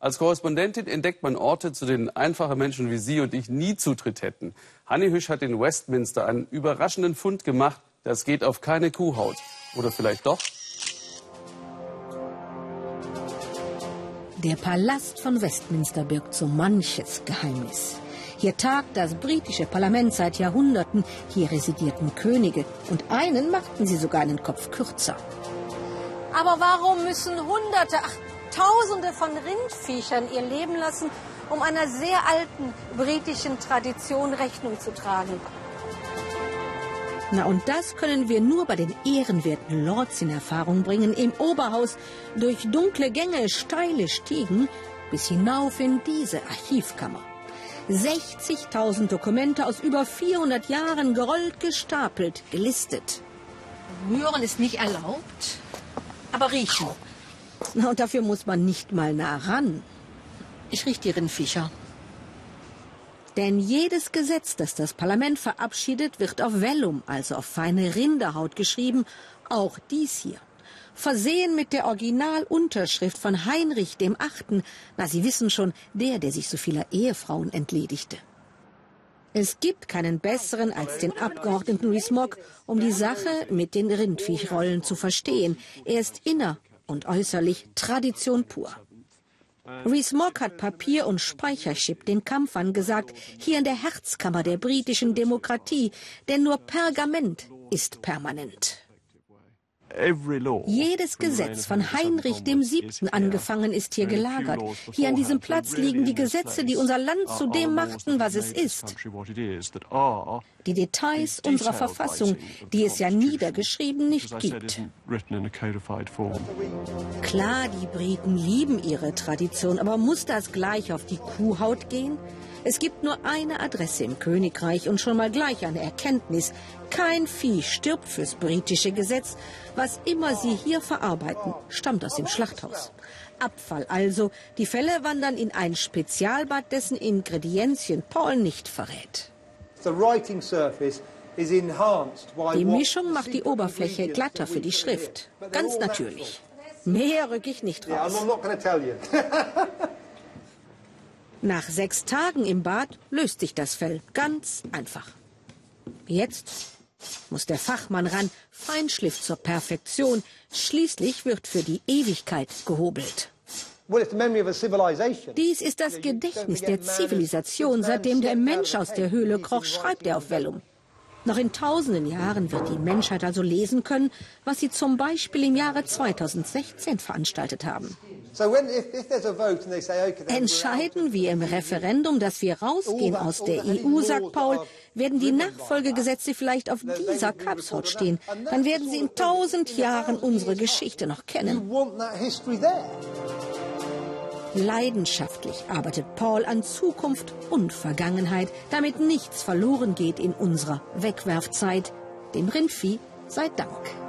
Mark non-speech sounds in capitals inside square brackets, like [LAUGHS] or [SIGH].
Als Korrespondentin entdeckt man Orte, zu denen einfache Menschen wie Sie und ich nie Zutritt hätten. Hanni Hüsch hat in Westminster einen überraschenden Fund gemacht. Das geht auf keine Kuhhaut. Oder vielleicht doch? Der Palast von Westminster birgt so manches Geheimnis. Hier tagt das britische Parlament seit Jahrhunderten. Hier residierten Könige. Und einen machten sie sogar einen Kopf kürzer. Aber warum müssen Hunderte, ach, Tausende von Rindviechern ihr Leben lassen, um einer sehr alten britischen Tradition Rechnung zu tragen? Na, und das können wir nur bei den ehrenwerten Lords in Erfahrung bringen, im Oberhaus, durch dunkle Gänge, steile Stiegen, bis hinauf in diese Archivkammer. 60.000 Dokumente aus über 400 Jahren gerollt, gestapelt, gelistet. Rühren ist nicht erlaubt, aber riechen. Und dafür muss man nicht mal nah ran. Ich rieche die Rindviecher. Denn jedes Gesetz, das das Parlament verabschiedet, wird auf Vellum, also auf feine Rinderhaut geschrieben, auch dies hier. Versehen mit der Originalunterschrift von Heinrich dem Achten, na Sie wissen schon, der, der sich so vieler Ehefrauen entledigte. Es gibt keinen besseren als den Abgeordneten Rees-Mogg, um die Sache mit den Rindviechrollen zu verstehen. Er ist inner und äußerlich Tradition pur. Rees-Mogg hat Papier- und Speicherchip den Kampf angesagt, hier in der Herzkammer der britischen Demokratie, denn nur Pergament ist permanent. Jedes Gesetz von Heinrich dem Siebten angefangen ist hier gelagert. Hier an diesem Platz liegen die Gesetze, die unser Land zu dem machten, was es ist. Die Details unserer Verfassung, die es ja niedergeschrieben nicht gibt. Klar, die Briten lieben ihre Tradition, aber muss das gleich auf die Kuhhaut gehen? Es gibt nur eine Adresse im Königreich und schon mal gleich eine Erkenntnis. Kein Vieh stirbt fürs britische Gesetz. Was immer sie hier verarbeiten, stammt aus dem Schlachthaus. Abfall also. Die Fälle wandern in ein Spezialbad, dessen Ingredienzien Paul nicht verrät. Die Mischung macht die Oberfläche glatter für die Schrift. Ganz natürlich. Mehr rück ich nicht raus. [LAUGHS] Nach sechs Tagen im Bad löst sich das Fell ganz einfach. Jetzt muss der Fachmann ran, Feinschliff zur Perfektion. Schließlich wird für die Ewigkeit gehobelt. Dies ist das Gedächtnis der Zivilisation. Seitdem der Mensch aus der Höhle kroch, schreibt er auf Vellum. Noch in tausenden Jahren wird die Menschheit also lesen können, was sie zum Beispiel im Jahre 2016 veranstaltet haben. Entscheiden wir im Referendum, dass wir rausgehen aus der EU, sagt Paul, werden die Nachfolgegesetze vielleicht auf dieser Kapshaut stehen. Dann werden sie in tausend Jahren unsere Geschichte noch kennen. Leidenschaftlich arbeitet Paul an Zukunft und Vergangenheit, damit nichts verloren geht in unserer Wegwerfzeit. Dem Rindvieh sei Dank.